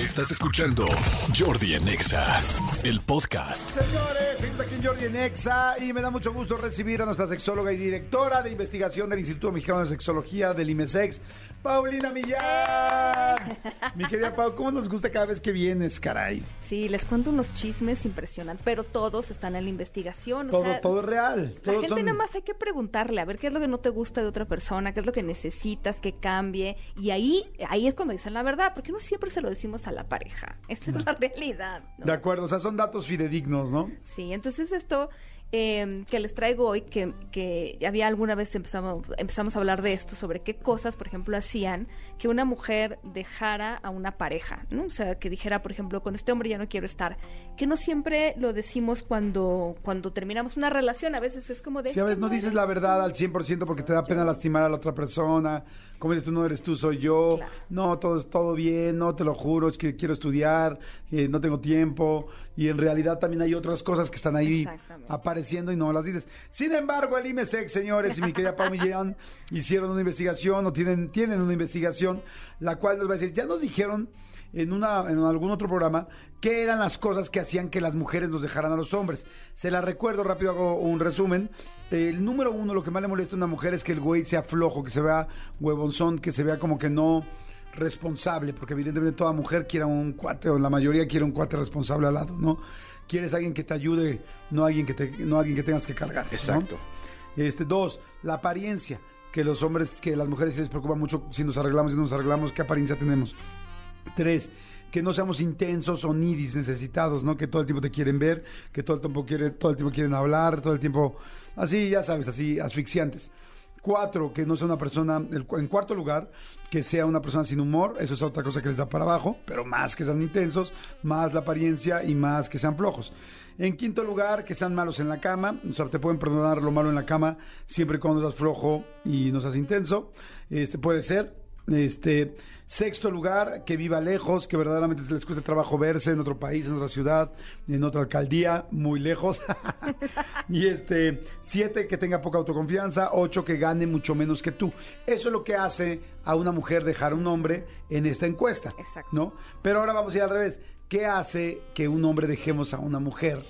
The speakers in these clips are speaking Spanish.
Estás escuchando Jordi en Exa, el podcast. Señores, seguimos aquí en Jordi en Exa y me da mucho gusto recibir a nuestra sexóloga y directora de investigación del Instituto Mexicano de Sexología del IMESEX, Paulina Millán. Mi querida Pau, ¿cómo nos gusta cada vez que vienes, caray? Sí, les cuento unos chismes impresionantes, pero todos están en la investigación. o Todo, sea, todo es real. La gente son- nada más hay que preguntarle, a ver qué es lo que no te gusta de otra persona, qué es lo que necesitas que cambie. Y ahí, ahí es cuando dicen la verdad, porque no siempre se lo decimos a la pareja. Esa es la realidad. ¿no? De acuerdo, o sea, son datos fidedignos, ¿no? Sí, entonces esto eh, que les traigo hoy, que, que había alguna vez empezamos, empezamos a hablar de esto, sobre qué cosas, por ejemplo, hacían que una mujer dejara a una pareja, ¿no? O sea, que dijera, por ejemplo, con este hombre ya no quiero estar, que no siempre lo decimos cuando, cuando terminamos una relación, a veces es como de... Si a "Es veces no dices la verdad al 100% porque te da pena lastimar a la otra persona. Como dices tú, no eres tú, soy yo. Claro. No, todo es todo bien, no te lo juro, es que quiero estudiar, eh, no tengo tiempo. Y en realidad también hay otras cosas que están ahí apareciendo y no las dices. Sin embargo, el IMESEX, señores, y mi querida Pau Millán, hicieron una investigación o tienen, tienen una investigación, la cual nos va a decir, ya nos dijeron en, una, en algún otro programa qué eran las cosas que hacían que las mujeres nos dejaran a los hombres. Se las recuerdo, rápido hago un resumen. El número uno, lo que más le molesta a una mujer es que el güey sea flojo, que se vea huevonzón, que se vea como que no responsable, porque evidentemente toda mujer quiere un cuate, o la mayoría quiere un cuate responsable al lado, ¿no? Quieres alguien que te ayude, no alguien que, te, no alguien que tengas que cargar. ¿no? Exacto. Este, dos, la apariencia, que los hombres, que las mujeres sí les preocupa mucho si nos arreglamos, si no nos arreglamos, qué apariencia tenemos. Tres, que no seamos intensos o nidis, necesitados, ¿no? Que todo el tiempo te quieren ver, que todo el tiempo quiere, todo el tiempo quieren hablar, todo el tiempo, así, ya sabes, así, asfixiantes. Cuatro, que no sea una persona, en cuarto lugar, que sea una persona sin humor, eso es otra cosa que les da para abajo, pero más que sean intensos, más la apariencia y más que sean flojos. En quinto lugar, que sean malos en la cama, o sea, te pueden perdonar lo malo en la cama siempre cuando seas flojo y no seas intenso, este puede ser. Este, sexto lugar, que viva lejos, que verdaderamente les cueste trabajo verse en otro país, en otra ciudad, en otra alcaldía, muy lejos. y este, siete, que tenga poca autoconfianza, ocho, que gane mucho menos que tú. Eso es lo que hace a una mujer dejar a un hombre en esta encuesta. Exacto. ¿No? Pero ahora vamos a ir al revés. ¿Qué hace que un hombre dejemos a una mujer?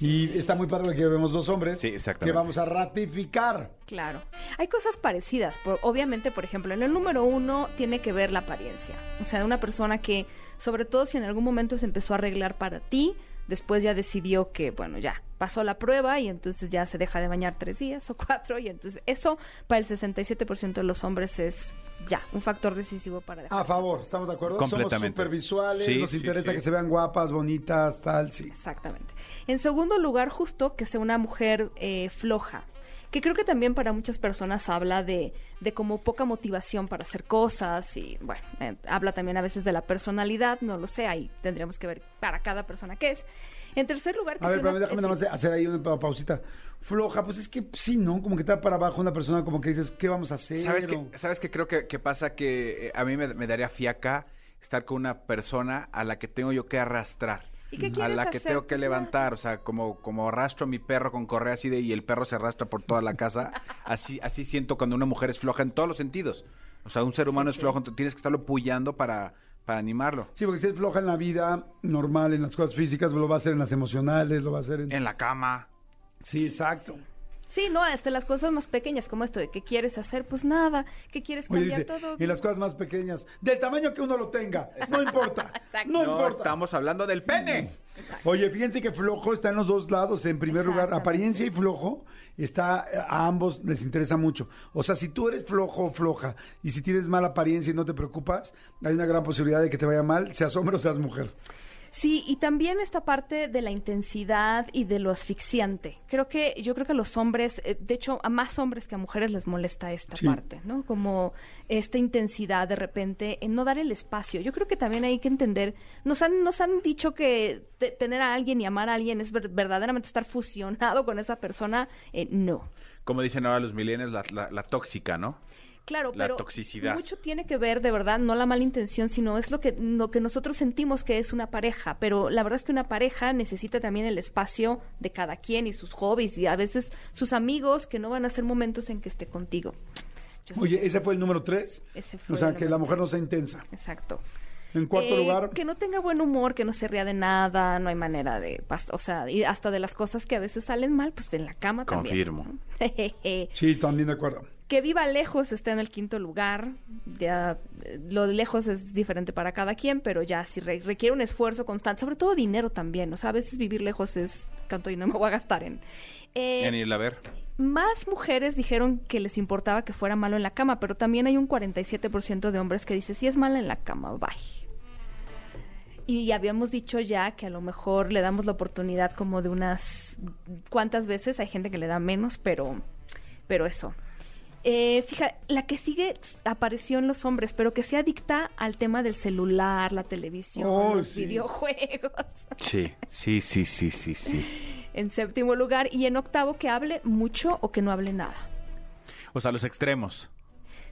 Y está muy padre que vemos dos hombres Sí, exactamente. que vamos a ratificar. Claro. Hay cosas parecidas. Por, obviamente, por ejemplo, en el número uno tiene que ver la apariencia. O sea, una persona que, sobre todo si en algún momento se empezó a arreglar para ti, después ya decidió que, bueno, ya pasó la prueba y entonces ya se deja de bañar tres días o cuatro. Y entonces eso para el 67% de los hombres es ya un factor decisivo para dejar. A favor, ¿estamos de acuerdo? Somos Completamente. súper visuales, Sí, nos sí, interesa sí. que se vean guapas, bonitas, tal, sí. Exactamente. En segundo lugar, justo que sea una mujer eh, floja, que creo que también para muchas personas habla de, de como poca motivación para hacer cosas y, bueno, eh, habla también a veces de la personalidad, no lo sé, ahí tendríamos que ver para cada persona qué es. En tercer lugar, que A ver, pero una- déjame es- nada más hacer ahí una pa- pausita. Floja, pues es que sí, ¿no? Como que está para abajo una persona como que dices, ¿qué vamos a hacer? ¿Sabes O- qué, ¿Sabes qué creo que, que pasa? Que eh, a mí me, me daría fiaca estar con una persona a la que tengo yo que arrastrar. ¿Y qué a quieres la que hacer? tengo que Pues levantar, o sea, como, como arrastro a mi perro con correa así de y el perro se arrastra por toda la casa, así, así siento cuando una mujer es floja en todos los sentidos. O sea, un ser humano es flojo, entonces tienes que estarlo puyando para, para animarlo. Sí, porque si es floja en la vida normal, en las cosas físicas, lo va a hacer en las emocionales, lo va a hacer en... En la cama. Sí, exacto. Sí, no, hasta las cosas más pequeñas como esto de qué quieres hacer, pues nada, qué quieres Oye, cambiar dice, todo. en las cosas más pequeñas, del tamaño que uno lo tenga, no importa, Exacto. no, No, importa. estamos hablando del pene. Oye, fíjense que flojo está en los dos lados. En primer lugar, apariencia y flojo está a ambos les interesa mucho. O sea, si tú eres flojo o floja y si tienes mala apariencia y no te preocupas, hay una gran posibilidad de que te vaya mal, seas hombre o seas mujer. Sí, y también esta parte de la intensidad y de lo asfixiante. Creo que, yo creo que a los hombres, eh, de hecho, a más hombres que a mujeres les molesta esta Sí. parte, ¿no? Como esta intensidad de repente en no dar el espacio. Yo creo que también hay que entender, nos han, nos han dicho que te- tener a alguien y amar a alguien es ver- verdaderamente estar fusionado con esa persona. Eh, no. Como dicen ahora los millennials, la, la- la tóxica, ¿no? Claro, La pero toxicidad. mucho tiene que ver, de verdad, no la mala intención, sino es lo que, lo que nosotros sentimos que es una pareja. Pero la verdad es que una pareja necesita también el espacio de cada quien y sus hobbies y a veces sus amigos que no van a ser momentos en que esté contigo. Yo Oye, ese fue el número tres. Ese fue O sea, el que la mujer no sea intensa. Exacto. En cuarto Eh, lugar, Que no tenga buen humor, que no se ría de nada, no hay manera de... O sea, y hasta de las cosas que a veces salen mal, pues en la cama también. Confirmo. sí, también de acuerdo. Que viva lejos está en el quinto lugar. Ya eh, lo de lejos es diferente para cada quien, pero ya sí re- requiere un esfuerzo constante, sobre todo dinero también. O sea, a veces vivir lejos es canto y no me voy a gastar en. Eh, En irla a ver. más mujeres dijeron que les importaba que fuera malo en la cama, pero también hay un 47% de hombres que dice si es mala en la cama, bye. Y habíamos dicho ya que a lo mejor le damos la oportunidad como de unas cuantas veces, hay gente que le da menos, pero, pero eso. Eh, fija, la que sigue apareció en los hombres, pero que se adicta al tema del celular, la televisión, Oh, los sí. videojuegos. Sí, sí, sí, sí, sí, sí. En séptimo lugar y en octavo que hable mucho o que no hable nada. O sea, los extremos.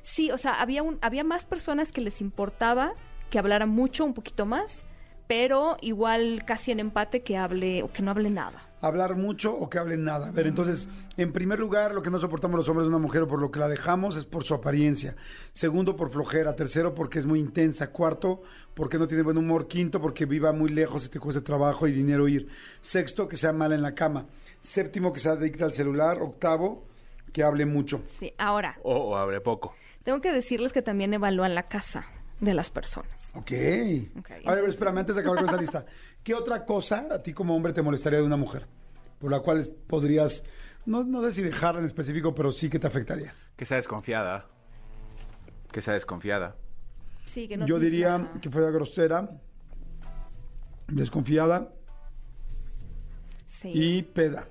Sí, o sea, había, un, había más personas que les importaba que hablara mucho, un poquito más, pero igual casi en empate que hable o que no hable nada. Hablar mucho o que hablen nada. A ver, entonces, en primer lugar, lo que no soportamos los hombres de una mujer o por lo que la dejamos es por su apariencia. Segundo, por flojera. Tercero, porque es muy intensa. Cuarto, porque no tiene buen humor. Quinto, porque viva muy lejos y te cueste trabajo y dinero ir. Sexto, que sea mala en la cama. Séptimo, que sea adicta al celular. Octavo, que hable mucho. Sí, ahora, O, o hable poco. tengo que decirles que también evalúan la casa de las personas. Ok. Ok. A ver, espérame, antes de acabar con esa lista. ¿Qué otra cosa a ti como hombre te molestaría de una mujer? Por la cual podrías, no, no sé si dejarla en específico, pero sí que te afectaría. Que sea desconfiada. Que sea desconfiada. Sí, que no Yo diría que fuera grosera, desconfiada Sí. y peda.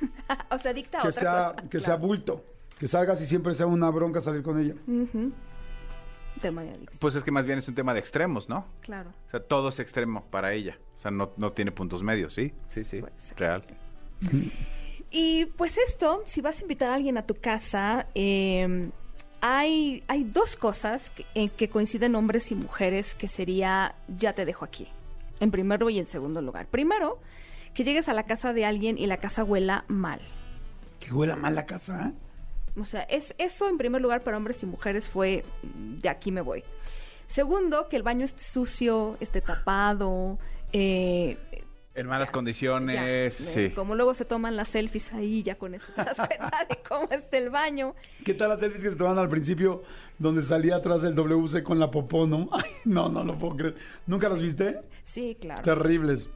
o sea, dicta Que otra sea, cosa. que sea bulto. Que salgas y siempre sea una bronca salir con ella. Ujú. Tema de adicción. Pues es que más bien es un tema de extremos, ¿no? Claro. O sea, todo es extremo para ella. O sea, no, no tiene puntos medios, ¿sí? Sí, sí. Puede ser. Real. Y pues esto, si vas a invitar a alguien a tu casa, eh, hay, hay dos cosas que, en que coinciden hombres y mujeres que sería, ya te dejo aquí, en primer y en segundo lugar. Primero, que llegues a la casa de alguien y la casa huela mal. Que huela mal la casa, ¿eh? O sea, es, eso en primer lugar para hombres y mujeres fue, mm, de aquí me voy. Segundo, que el baño esté sucio, esté tapado, eh, En malas Ya, condiciones, ya, eh, sí. Como luego se toman las selfies ahí, ya con eso te das cuenta de cómo está el baño. ¿Qué tal las selfies que se tomaban al principio donde salía atrás el WC con la popó, no? Ay, no, no lo puedo creer. ¿Nunca los viste? Sí, claro. Terribles.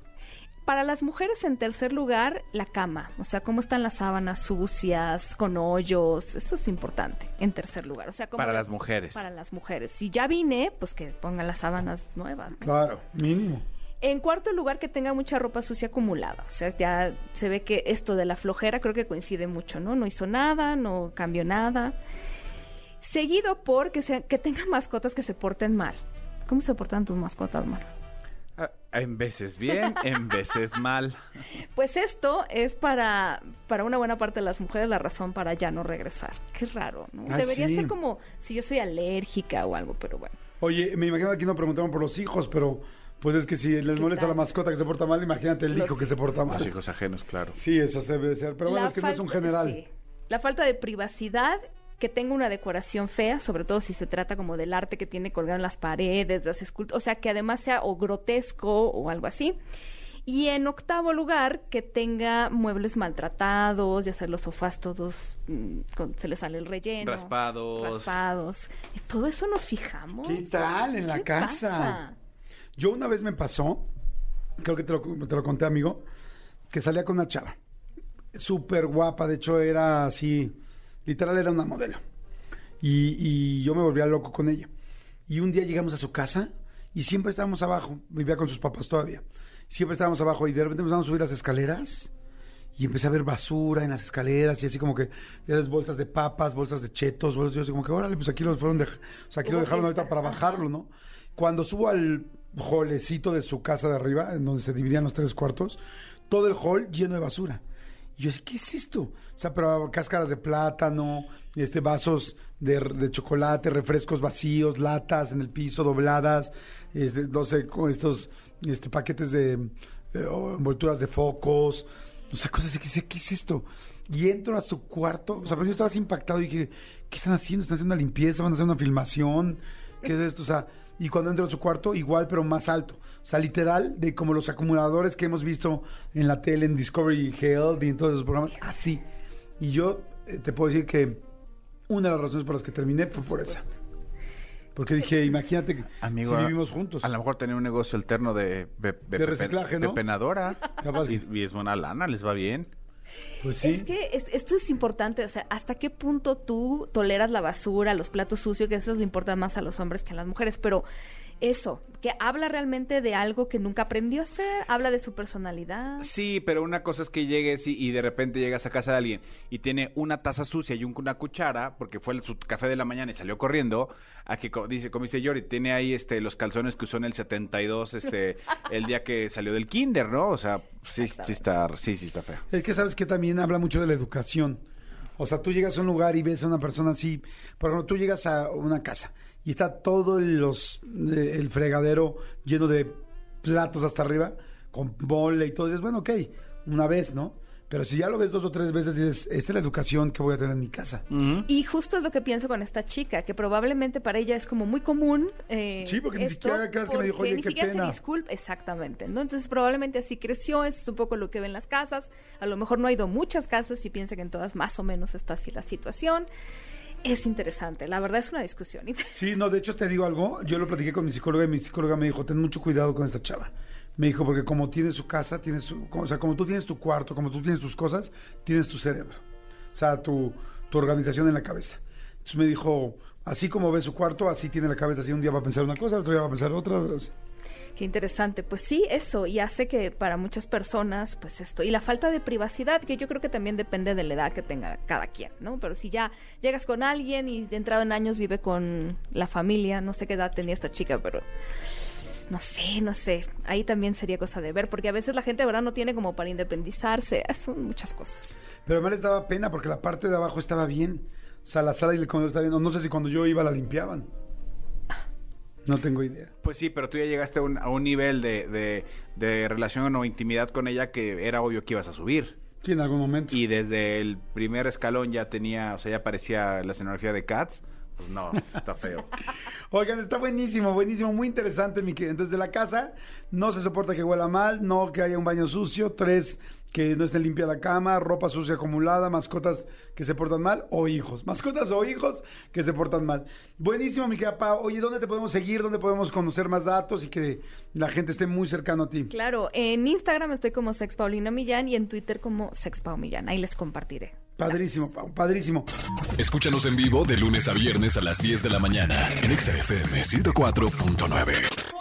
Para las mujeres, en tercer lugar, la cama. O sea, cómo están las sábanas sucias, con hoyos. Eso es importante, en tercer lugar. O sea, cómo- Para las mujeres. Para las mujeres. Si ya vine, pues que pongan las sábanas nuevas. ¿no? Claro, mínimo. En cuarto lugar, que tenga mucha ropa sucia acumulada. O sea, ya se ve que esto de la flojera creo que coincide mucho, ¿no? No hizo nada, no cambió nada. Seguido por que, sea, que tenga mascotas que se porten mal. ¿Cómo se portan tus mascotas mal? En veces bien, en veces mal. Pues esto es para, para una buena parte de las mujeres la razón para ya no regresar. Qué raro, ¿no? Ah, Debería sí. ser como si yo soy alérgica o algo, pero bueno. Oye, me imagino que aquí no preguntaron por los hijos, pero pues es que si les ¿Qué molesta tal? la mascota que se porta mal, imagínate el Los hijo que se porta Los mal. hijos ajenos, claro. Sí, eso debe de ser. Pero bueno, La es que no es un general. sí. La falta de privacidad, que tenga una decoración fea, sobre todo si se trata como del arte que tiene colgado en las paredes, las esculturas, o sea, que además sea o grotesco o algo así. Y en octavo lugar, que tenga muebles maltratados, ya sea los sofás todos, mm, con- se le sale el relleno. Raspados. Raspados. Todo eso nos fijamos. ¿Qué tal en la ¿Qué casa? pasa? Yo una vez me pasó, creo que te lo, te lo conté, amigo, que salía con una chava. Súper guapa, de hecho era así, literal era una modelo. Y, y yo me volvía loco con ella. Y un día llegamos a su casa y siempre estábamos abajo, vivía con sus papás todavía. Siempre estábamos abajo y de repente empezamos a subir las escaleras y empecé a ver basura en las escaleras y así como que ya ves bolsas de papas, bolsas de chetos, bolsas, yo así como que órale, pues aquí los fueron dej- o sea, aquí lo dejaron ahorita para bajarlo, ¿no? Cuando subo al holecito de su casa de arriba, en donde se dividían los tres cuartos, todo el hall lleno de basura. Y yo así, ¿qué es esto? O sea, pero cáscaras de plátano, este, vasos de, de chocolate, refrescos vacíos, latas en el piso dobladas, este, no sé, con estos este, paquetes de eh, envolturas de focos, o sea, cosas que dice, ¿qué es esto? Y entro a su cuarto, o sea, pero yo estaba así impactado y dije, ¿qué están haciendo? ¿Están haciendo una limpieza? ¿Van a hacer una filmación? ¿Qué es esto? O sea, y cuando entro a su cuarto, igual, pero más alto. O sea, literal, de como los acumuladores que hemos visto en la tele, en Discovery Health y en todos esos programas, así. Y yo eh, te puedo decir que una de las razones por las que terminé fue por esa. Porque dije, imagínate que Amigo, si vivimos juntos. A lo mejor tener un negocio alterno de, de, De reciclaje, de ¿no? penadora. Capaz y, que- y es buena lana, les va bien. Pues sí. Es que es- esto es importante, o sea, ¿hasta qué punto tú toleras la basura, los platos sucios, que eso le importa más a los hombres que a las mujeres? Pero eso, que habla realmente de algo que nunca aprendió a hacer, habla de su personalidad. Sí, pero una cosa es que llegues y, y de repente llegas a casa de alguien y tiene una taza sucia y un- una cuchara, porque fue el- su café de la mañana y salió corriendo, a que dice, como dice Yori, tiene ahí este los calzones que usó en el 72, este, el día que salió del kinder, ¿no? O sea, sí, sí está, sí, sí está feo. Es que sabes que también habla mucho de la educación. O sea, tú llegas a un lugar y ves a una persona así. Por ejemplo, tú llegas a una casa y está todo el- los, eh, el fregadero lleno de platos hasta arriba, con mole y todo. Y dices, bueno, ok, una vez, ¿no? Pero si ya lo ves dos o tres veces, dices, esta es la educación que voy a tener en mi casa. Y justo es lo que pienso con esta chica, que probablemente para ella es como muy común. eh, Sí, porque ni siquiera creas que me dijo, porque "Oye, ni qué siquiera pena". se disculpa. Exactamente, ¿no? Entonces probablemente así creció, eso es un poco lo que ve en las casas. A lo mejor no ha ido muchas casas y piensa que en todas más o menos está así la situación. Es interesante, la verdad es una discusión. Sí, no, de hecho te digo algo, yo lo platiqué con mi psicóloga y mi psicóloga me dijo, ten mucho cuidado con esta chava. Me dijo, porque como tiene su casa, tiene su, o sea, como tú tienes tu cuarto, como tú tienes tus cosas, tienes tu cerebro. O sea, tu, tu organización en la cabeza. Entonces me dijo, así como ve su cuarto, así tiene la cabeza, así un día va a pensar una cosa, otro día va a pensar otra. así. Qué interesante. Pues sí, eso, y hace que para muchas personas, pues esto, y la falta de privacidad, que yo creo que también depende de la edad que tenga cada quien, ¿no? Pero si ya llegas con alguien y de entrado en años vive con la familia, no sé qué edad tenía esta chica, pero no sé, no sé. Ahí también sería cosa de ver, porque a veces la gente, verdad, no tiene como para independizarse. Son muchas cosas. Pero además les daba pena porque la parte de abajo estaba bien. O sea, la sala y el comedor estaba bien. No sé si cuando yo iba la limpiaban. No tengo idea. Pues sí, pero tú ya llegaste a un, a un nivel de, de, de relación o intimidad con ella que era obvio que ibas a subir. Sí, en algún momento. Y desde el primer escalón ya tenía, o sea, ya parecía la escenografía de Cats. Pues no, está feo. Oigan, está buenísimo, buenísimo, muy interesante, mi querido. Entonces, de la casa, no se soporta que huela mal, no que haya un baño sucio, tres, que no esté limpia la cama, ropa sucia acumulada, mascotas que se portan mal o hijos. Mascotas o hijos que se portan mal. Buenísimo, mi querida Pau. Oye, ¿dónde te podemos seguir? ¿Dónde podemos conocer más datos y que la gente esté muy cercano a ti? Claro, en Instagram estoy como Sex Paulina Millán y en Twitter como Sex Pau Millán. Ahí les compartiré. Padrísimo, Pau, padrísimo. Escúchanos en vivo de lunes a viernes a las 10 de la mañana en Exa FM 104.9.